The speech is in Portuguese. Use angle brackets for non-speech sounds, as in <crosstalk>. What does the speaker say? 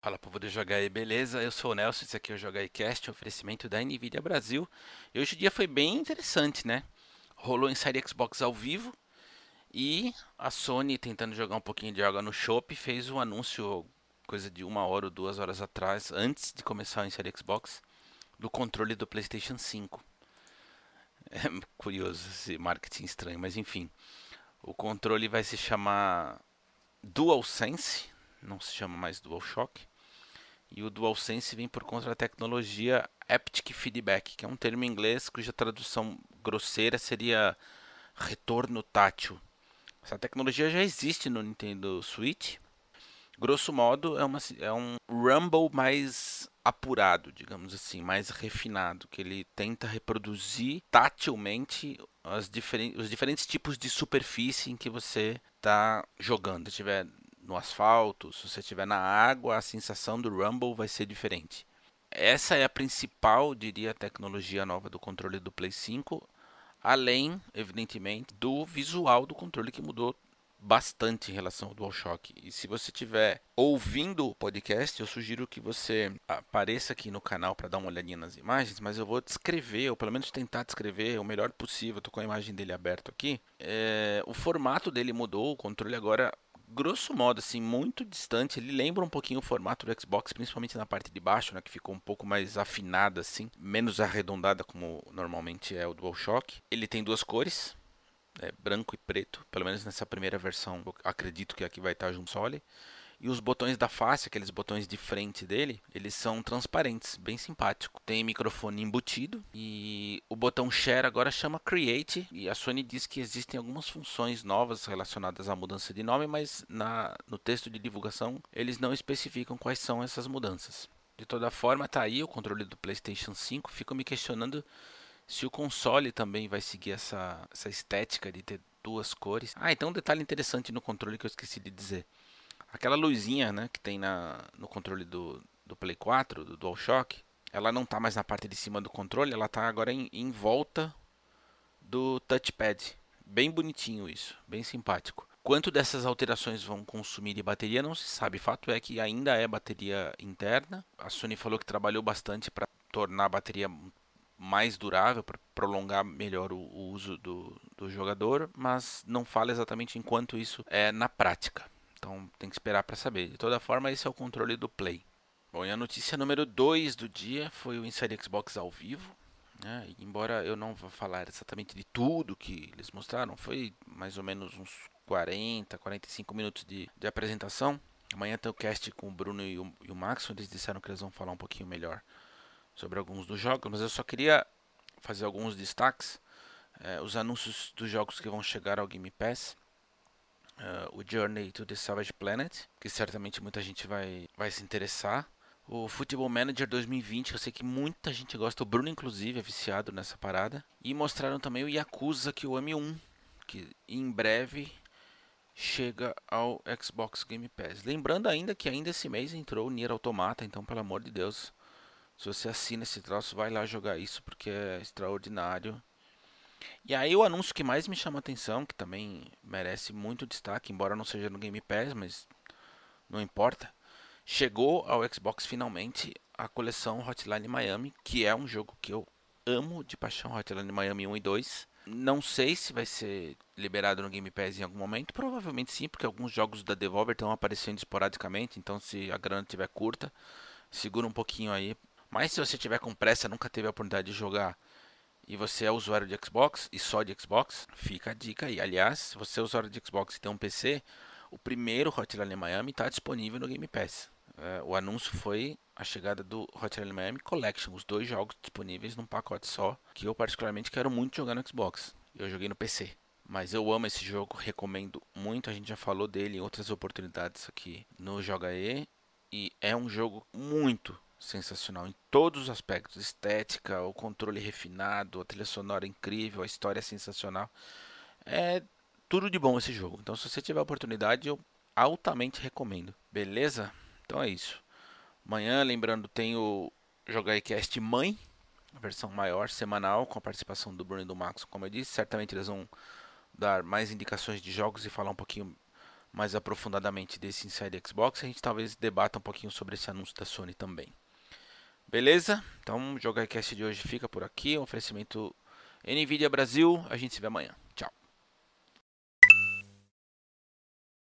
Fala povo do Jogar aí, beleza? Eu sou o Nelson, esse aqui é o Jogar Cast, oferecimento da Nvidia Brasil. E hoje o dia foi bem interessante, né? Rolou Inside Xbox ao vivo e a Sony, tentando jogar um pouquinho de água no Shop, fez um anúncio coisa de uma hora ou duas horas atrás, antes de começar o Inside Xbox, do controle do PlayStation 5. <laughs> É curioso esse marketing estranho, mas enfim. O controle vai se chamar DualSense, não se chama mais DualShock. E o DualSense vem por conta da tecnologia Haptic Feedback, que é um termo em inglês cuja tradução grosseira seria retorno tátil. Essa tecnologia já existe no Nintendo Switch. Grosso modo, é, uma, é um Rumble mais apurado, digamos assim, mais refinado, que ele tenta reproduzir tatilmente diferen os diferentes tipos de superfície em que você está jogando. Se estiver no asfalto, se você estiver na água, a sensação do rumble vai ser diferente. Essa é a principal, diria, tecnologia nova do controle do Play 5, além, evidentemente, do visual do controle que mudou bastante em relação ao DualShock. E se você estiver ouvindo o podcast, eu sugiro que você apareça aqui no canal para dar uma olhadinha nas imagens, mas eu vou descrever, ou pelo menos tentar descrever o melhor possível. Estou com a imagem dele aberto aqui. É, o formato dele mudou, o controle agora grosso modo, assim, muito distante. Ele lembra um pouquinho o formato do Xbox, principalmente na parte de baixo, né, que ficou um pouco mais afinada, assim, menos arredondada como normalmente é o DualShock. Ele tem duas cores, é, branco e preto, pelo menos nessa primeira versão, acredito que aqui vai estar junto sole. E os botões da face, aqueles botões de frente dele, eles são transparentes, bem simpático. Tem microfone embutido e o botão Share agora chama Create. E a Sony diz que existem algumas funções novas relacionadas à mudança de nome, mas na, no texto de divulgação eles não especificam quais são essas mudanças. De toda forma, tá aí o controle do PlayStation 5. Fico me questionando se o console também vai seguir essa, essa estética de ter duas cores. Ah, então um detalhe interessante no controle que eu esqueci de dizer. Aquela luzinha né, que tem na, no controle do, do Play 4, do DualShock, ela não está mais na parte de cima do controle, ela está agora em, em volta do touchpad. Bem bonitinho isso, bem simpático. Quanto dessas alterações vão consumir de bateria não se sabe. Fato é que ainda é bateria interna. A Sony falou que trabalhou bastante para tornar a bateria mais durável, para prolongar melhor o, o uso do, do, jogador, mas não fala exatamente enquanto isso é na prática. Então tem que esperar para saber. De toda forma, esse é o controle do Play. Bom, e a notícia número 2 do dia foi o Inside Xbox ao vivo. Né? Embora eu não vá falar exatamente de tudo que eles mostraram, foi mais ou menos uns 40, 45 minutos de, de apresentação. Amanhã tem o cast com o Bruno e o, e o Max, eles disseram que eles vão falar um pouquinho melhor sobre alguns dos jogos, mas eu só queria fazer alguns destaques. É, os anúncios dos jogos que vão chegar ao Game Pass. Uh, o Journey to the Savage Planet, que certamente muita gente vai, vai se interessar. O Football Manager 2020, eu sei que muita gente gosta, o Bruno inclusive é viciado nessa parada. E mostraram também o Yakuza Kiwami 1, que em breve chega ao Xbox Game Pass. Lembrando ainda que ainda esse mês entrou o Nier Automata, então pelo amor de Deus, se você assina esse troço, vai lá jogar isso porque é extraordinário. E aí o anúncio que mais me chama a atenção, que também merece muito destaque, embora não seja no Game Pass, mas não importa. Chegou ao Xbox finalmente a coleção Hotline Miami, que é um jogo que eu amo de paixão, Hotline Miami 1 e 2. Não sei se vai ser liberado no Game Pass em algum momento, provavelmente sim, porque alguns jogos da Devolver estão aparecendo esporadicamente, então se a grana estiver curta, segura um pouquinho aí mas se você tiver com pressa, nunca teve a oportunidade de jogar e você é usuário de Xbox e só de Xbox, fica a dica aí. Aliás, se você é usuário de Xbox e tem um PC, o primeiro Hotline Miami está disponível no Game Pass. É, o anúncio foi a chegada do Hotline Miami Collection, os dois jogos disponíveis num pacote só, que eu particularmente quero muito jogar no Xbox. Eu joguei no PC. Mas eu amo esse jogo, recomendo muito. A gente já falou dele em outras oportunidades aqui no Joga E. E é um jogo muito, sensacional em todos os aspectos: estética, o controle refinado, a trilha sonora incrível, a história sensacional. É tudo de bom esse jogo. Então, se você tiver a oportunidade, eu altamente recomendo. Beleza? Então é isso. Amanhã, lembrando, tem o Jogaicast Mãe, a versão maior, semanal, com a participação do Bruno e do Max, como eu disse. Certamente eles vão dar mais indicações de jogos e falar um pouquinho mais aprofundadamente desse Inside Xbox, a gente talvez debata um pouquinho sobre esse anúncio da Sony também. Beleza? Então o Jogaicast de hoje fica por aqui. Um oferecimento NVIDIA Brasil. A gente se vê amanhã.